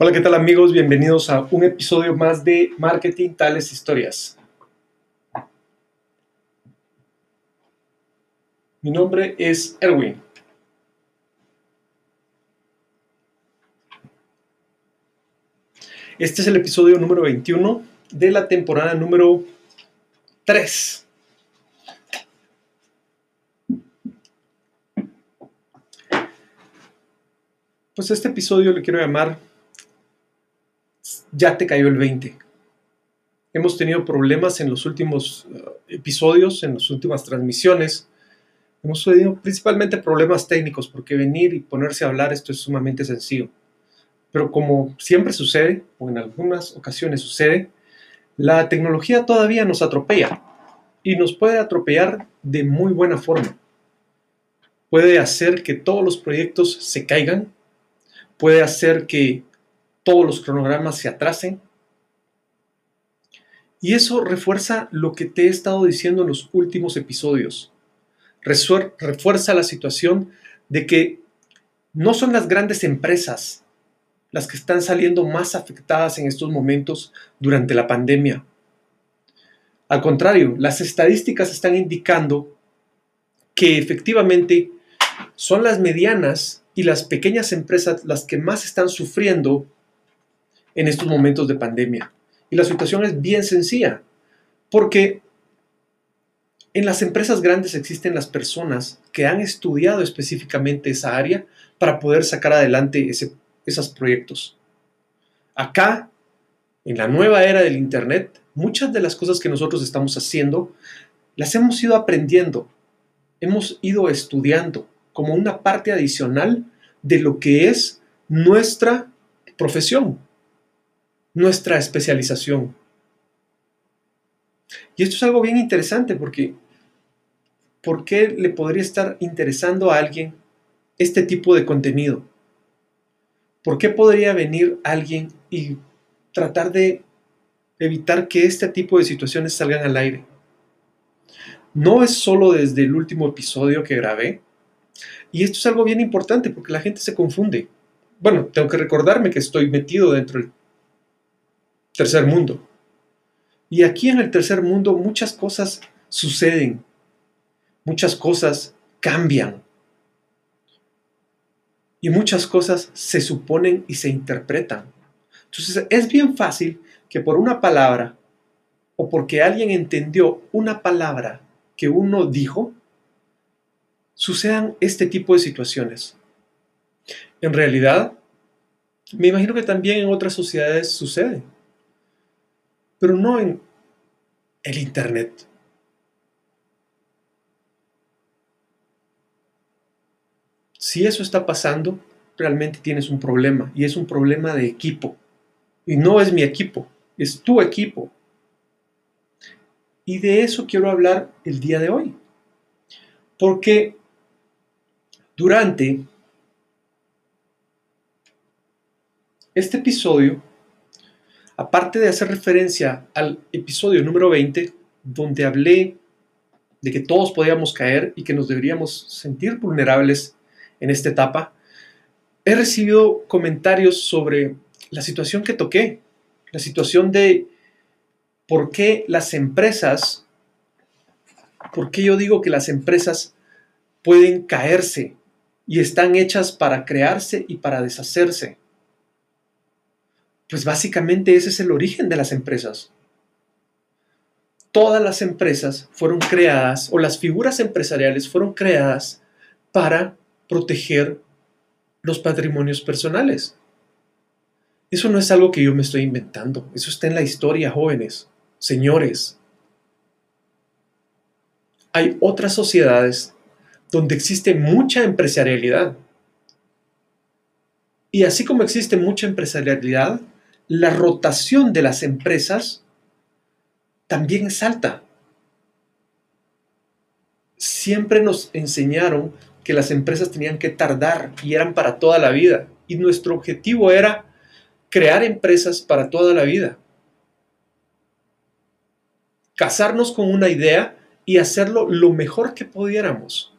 Hola, ¿qué tal amigos? Bienvenidos a un episodio más de Marketing Tales Historias. Mi nombre es Erwin. Este es el episodio número 21 de la temporada número 3. Pues este episodio le quiero llamar ya te cayó el 20. Hemos tenido problemas en los últimos uh, episodios, en las últimas transmisiones. Hemos tenido principalmente problemas técnicos, porque venir y ponerse a hablar esto es sumamente sencillo. Pero como siempre sucede, o en algunas ocasiones sucede, la tecnología todavía nos atropella y nos puede atropellar de muy buena forma. Puede hacer que todos los proyectos se caigan, puede hacer que todos los cronogramas se atrasen. Y eso refuerza lo que te he estado diciendo en los últimos episodios. Refuerza la situación de que no son las grandes empresas las que están saliendo más afectadas en estos momentos durante la pandemia. Al contrario, las estadísticas están indicando que efectivamente son las medianas y las pequeñas empresas las que más están sufriendo en estos momentos de pandemia. Y la situación es bien sencilla, porque en las empresas grandes existen las personas que han estudiado específicamente esa área para poder sacar adelante esos proyectos. Acá, en la nueva era del Internet, muchas de las cosas que nosotros estamos haciendo las hemos ido aprendiendo, hemos ido estudiando como una parte adicional de lo que es nuestra profesión nuestra especialización. Y esto es algo bien interesante porque ¿por qué le podría estar interesando a alguien este tipo de contenido? ¿Por qué podría venir alguien y tratar de evitar que este tipo de situaciones salgan al aire? No es solo desde el último episodio que grabé, y esto es algo bien importante porque la gente se confunde. Bueno, tengo que recordarme que estoy metido dentro del tercer mundo. Y aquí en el tercer mundo muchas cosas suceden, muchas cosas cambian. Y muchas cosas se suponen y se interpretan. Entonces es bien fácil que por una palabra o porque alguien entendió una palabra que uno dijo, sucedan este tipo de situaciones. En realidad, me imagino que también en otras sociedades sucede pero no en el Internet. Si eso está pasando, realmente tienes un problema y es un problema de equipo. Y no es mi equipo, es tu equipo. Y de eso quiero hablar el día de hoy. Porque durante este episodio Aparte de hacer referencia al episodio número 20, donde hablé de que todos podíamos caer y que nos deberíamos sentir vulnerables en esta etapa, he recibido comentarios sobre la situación que toqué, la situación de por qué las empresas, por qué yo digo que las empresas pueden caerse y están hechas para crearse y para deshacerse. Pues básicamente ese es el origen de las empresas. Todas las empresas fueron creadas, o las figuras empresariales fueron creadas para proteger los patrimonios personales. Eso no es algo que yo me estoy inventando, eso está en la historia, jóvenes, señores. Hay otras sociedades donde existe mucha empresarialidad. Y así como existe mucha empresarialidad, la rotación de las empresas también es alta. Siempre nos enseñaron que las empresas tenían que tardar y eran para toda la vida. Y nuestro objetivo era crear empresas para toda la vida. Casarnos con una idea y hacerlo lo mejor que pudiéramos.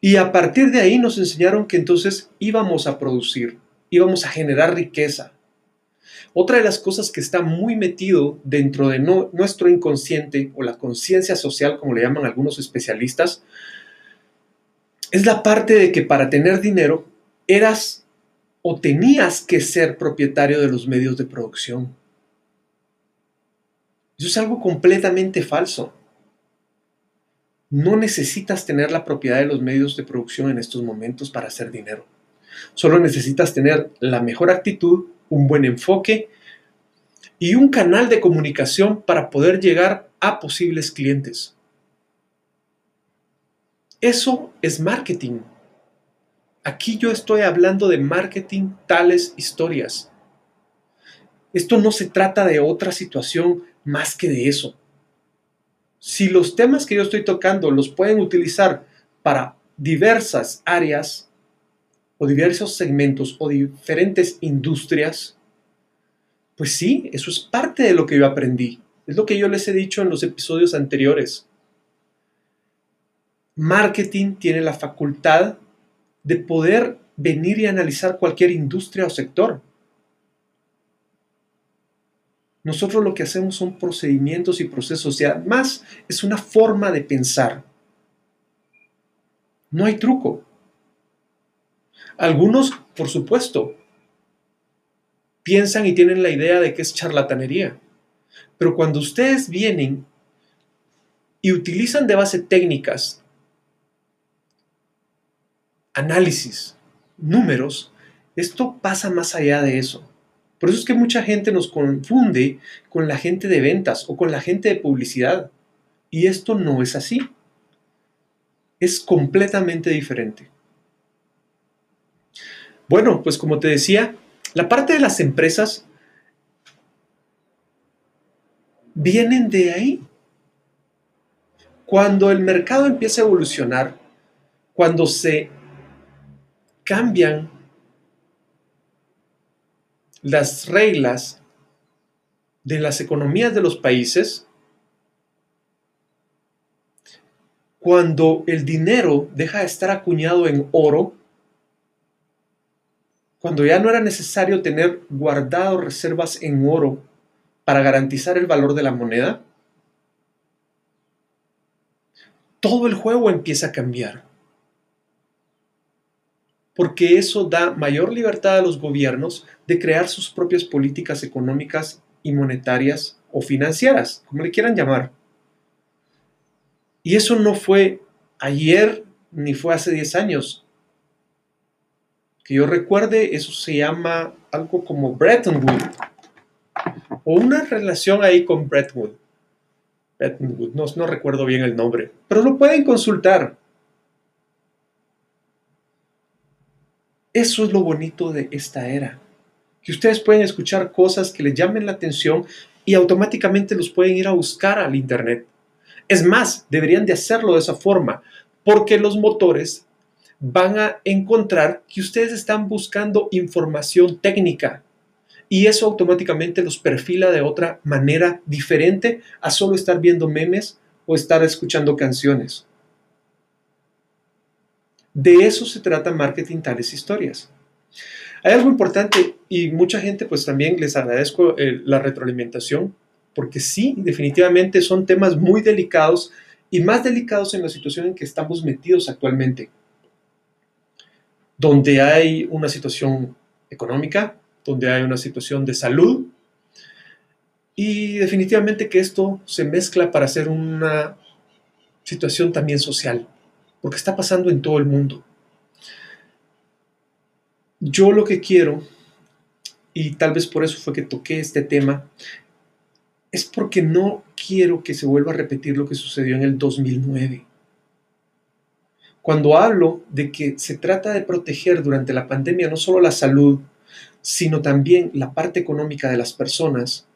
Y a partir de ahí nos enseñaron que entonces íbamos a producir íbamos a generar riqueza. Otra de las cosas que está muy metido dentro de nuestro inconsciente o la conciencia social, como le llaman algunos especialistas, es la parte de que para tener dinero eras o tenías que ser propietario de los medios de producción. Eso es algo completamente falso. No necesitas tener la propiedad de los medios de producción en estos momentos para hacer dinero. Solo necesitas tener la mejor actitud, un buen enfoque y un canal de comunicación para poder llegar a posibles clientes. Eso es marketing. Aquí yo estoy hablando de marketing tales historias. Esto no se trata de otra situación más que de eso. Si los temas que yo estoy tocando los pueden utilizar para diversas áreas o diversos segmentos o diferentes industrias, pues sí, eso es parte de lo que yo aprendí. Es lo que yo les he dicho en los episodios anteriores. Marketing tiene la facultad de poder venir y analizar cualquier industria o sector. Nosotros lo que hacemos son procedimientos y procesos y además es una forma de pensar. No hay truco. Algunos, por supuesto, piensan y tienen la idea de que es charlatanería. Pero cuando ustedes vienen y utilizan de base técnicas, análisis, números, esto pasa más allá de eso. Por eso es que mucha gente nos confunde con la gente de ventas o con la gente de publicidad. Y esto no es así. Es completamente diferente. Bueno, pues como te decía, la parte de las empresas vienen de ahí. Cuando el mercado empieza a evolucionar, cuando se cambian las reglas de las economías de los países, cuando el dinero deja de estar acuñado en oro cuando ya no era necesario tener guardado reservas en oro para garantizar el valor de la moneda, todo el juego empieza a cambiar. Porque eso da mayor libertad a los gobiernos de crear sus propias políticas económicas y monetarias o financieras, como le quieran llamar. Y eso no fue ayer ni fue hace 10 años que yo recuerde, eso se llama algo como Bretton Woods. O una relación ahí con Bretton Woods. Bretton Woods, no, no recuerdo bien el nombre, pero lo pueden consultar. Eso es lo bonito de esta era. Que ustedes pueden escuchar cosas que les llamen la atención y automáticamente los pueden ir a buscar al Internet. Es más, deberían de hacerlo de esa forma, porque los motores van a encontrar que ustedes están buscando información técnica y eso automáticamente los perfila de otra manera diferente a solo estar viendo memes o estar escuchando canciones. De eso se trata marketing tales historias. Hay algo importante y mucha gente pues también les agradezco eh, la retroalimentación porque sí, definitivamente son temas muy delicados y más delicados en la situación en que estamos metidos actualmente donde hay una situación económica, donde hay una situación de salud, y definitivamente que esto se mezcla para hacer una situación también social, porque está pasando en todo el mundo. Yo lo que quiero, y tal vez por eso fue que toqué este tema, es porque no quiero que se vuelva a repetir lo que sucedió en el 2009. Cuando hablo de que se trata de proteger durante la pandemia no solo la salud, sino también la parte económica de las personas,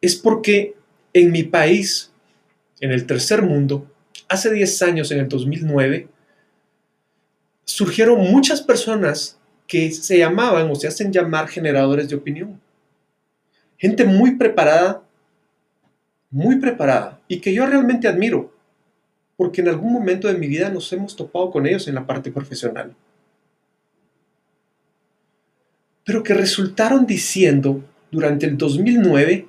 es porque en mi país, en el tercer mundo, hace 10 años, en el 2009, surgieron muchas personas que se llamaban o se hacen llamar generadores de opinión. Gente muy preparada, muy preparada, y que yo realmente admiro porque en algún momento de mi vida nos hemos topado con ellos en la parte profesional. pero que resultaron diciendo durante el 2009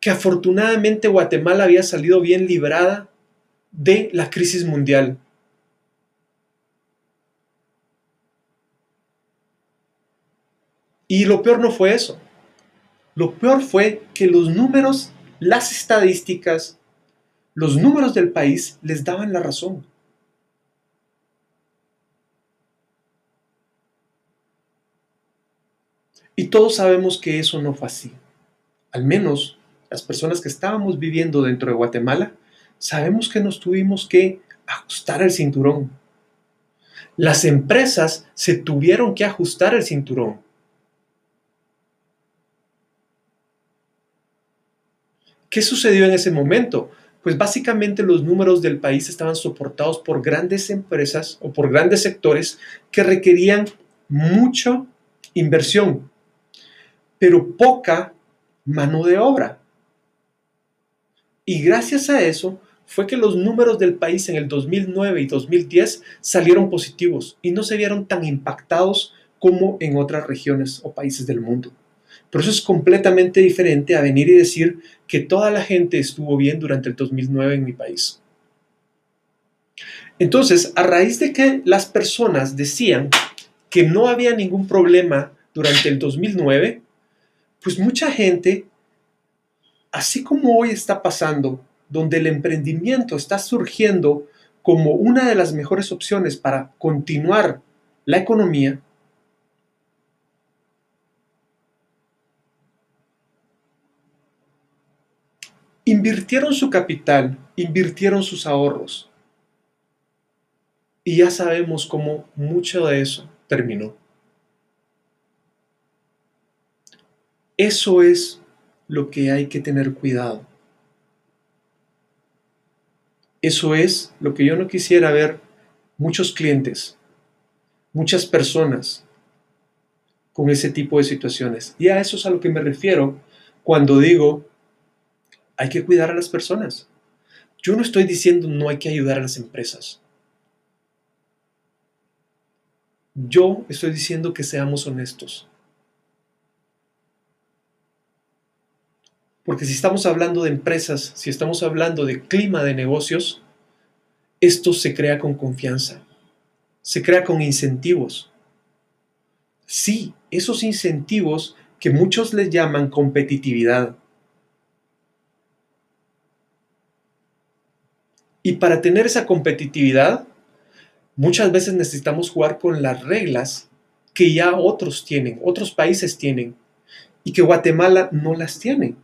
que afortunadamente Guatemala había salido bien librada de la crisis mundial. Y lo peor no fue eso. Lo peor fue que los números, las estadísticas, los números del país les daban la razón. Y todos sabemos que eso no fue así. Al menos las personas que estábamos viviendo dentro de Guatemala, sabemos que nos tuvimos que ajustar el cinturón. Las empresas se tuvieron que ajustar el cinturón. ¿Qué sucedió en ese momento? Pues básicamente los números del país estaban soportados por grandes empresas o por grandes sectores que requerían mucha inversión, pero poca mano de obra. Y gracias a eso fue que los números del país en el 2009 y 2010 salieron positivos y no se vieron tan impactados como en otras regiones o países del mundo. Por eso es completamente diferente a venir y decir que toda la gente estuvo bien durante el 2009 en mi país. Entonces, a raíz de que las personas decían que no había ningún problema durante el 2009, pues mucha gente, así como hoy está pasando, donde el emprendimiento está surgiendo como una de las mejores opciones para continuar la economía, invirtieron su capital, invirtieron sus ahorros. Y ya sabemos cómo mucho de eso terminó. Eso es lo que hay que tener cuidado. Eso es lo que yo no quisiera ver muchos clientes, muchas personas con ese tipo de situaciones. Y a eso es a lo que me refiero cuando digo hay que cuidar a las personas. Yo no estoy diciendo no hay que ayudar a las empresas. Yo estoy diciendo que seamos honestos. Porque si estamos hablando de empresas, si estamos hablando de clima de negocios, esto se crea con confianza, se crea con incentivos. Sí, esos incentivos que muchos les llaman competitividad. Y para tener esa competitividad, muchas veces necesitamos jugar con las reglas que ya otros tienen, otros países tienen, y que Guatemala no las tiene.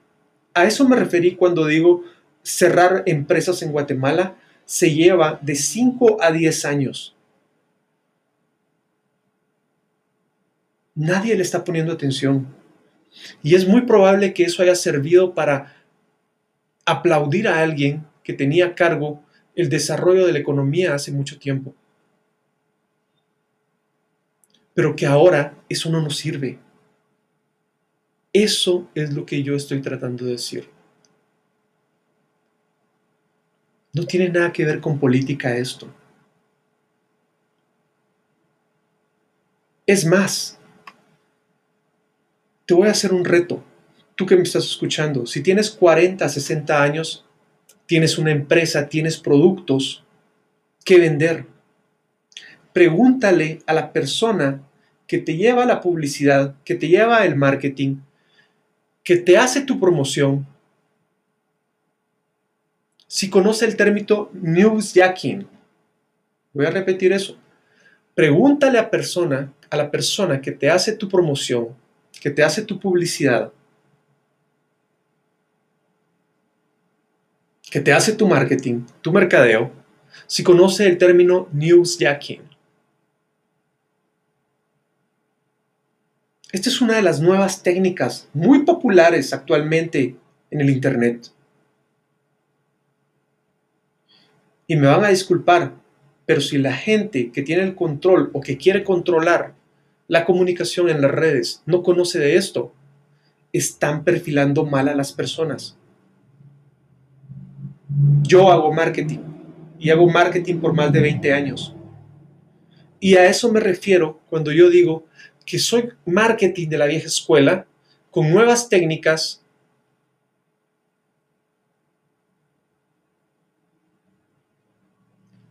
A eso me referí cuando digo cerrar empresas en Guatemala se lleva de 5 a 10 años. Nadie le está poniendo atención. Y es muy probable que eso haya servido para aplaudir a alguien que tenía cargo el desarrollo de la economía hace mucho tiempo. Pero que ahora eso no nos sirve. Eso es lo que yo estoy tratando de decir. No tiene nada que ver con política esto. Es más, te voy a hacer un reto. Tú que me estás escuchando, si tienes 40, 60 años, tienes una empresa, tienes productos que vender, pregúntale a la persona que te lleva la publicidad, que te lleva el marketing, que te hace tu promoción, si conoce el término newsjacking, voy a repetir eso. Pregúntale a, persona, a la persona que te hace tu promoción, que te hace tu publicidad, que te hace tu marketing, tu mercadeo, si conoce el término newsjacking. Esta es una de las nuevas técnicas muy populares actualmente en el Internet. Y me van a disculpar, pero si la gente que tiene el control o que quiere controlar la comunicación en las redes no conoce de esto, están perfilando mal a las personas. Yo hago marketing y hago marketing por más de 20 años. Y a eso me refiero cuando yo digo que soy marketing de la vieja escuela con nuevas técnicas,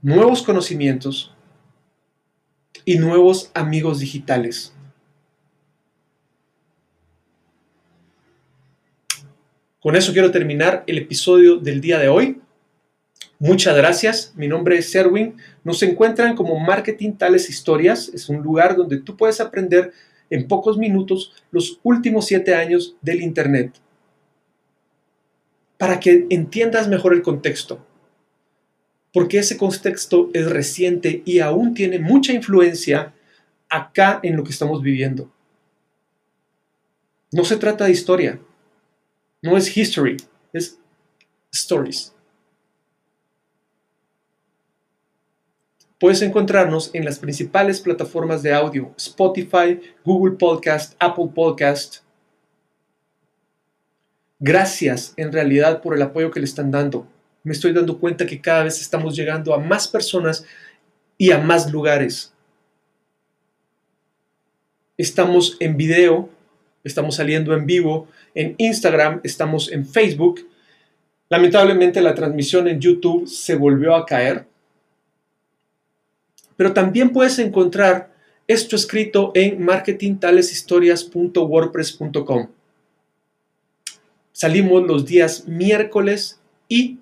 nuevos conocimientos y nuevos amigos digitales. Con eso quiero terminar el episodio del día de hoy. Muchas gracias. Mi nombre es Serwin. Nos encuentran como Marketing Tales Historias. Es un lugar donde tú puedes aprender en pocos minutos los últimos siete años del Internet. Para que entiendas mejor el contexto. Porque ese contexto es reciente y aún tiene mucha influencia acá en lo que estamos viviendo. No se trata de historia. No es history. Es stories. Puedes encontrarnos en las principales plataformas de audio, Spotify, Google Podcast, Apple Podcast. Gracias en realidad por el apoyo que le están dando. Me estoy dando cuenta que cada vez estamos llegando a más personas y a más lugares. Estamos en video, estamos saliendo en vivo, en Instagram, estamos en Facebook. Lamentablemente la transmisión en YouTube se volvió a caer pero también puedes encontrar esto escrito en marketingtaleshistorias.wordpress.com. Salimos los días miércoles y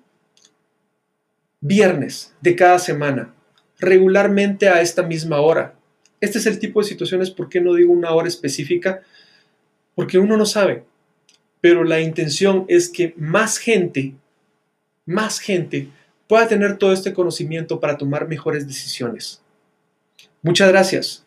viernes de cada semana, regularmente a esta misma hora. Este es el tipo de situaciones, ¿por qué no digo una hora específica? Porque uno no sabe, pero la intención es que más gente, más gente pueda tener todo este conocimiento para tomar mejores decisiones. Muchas gracias.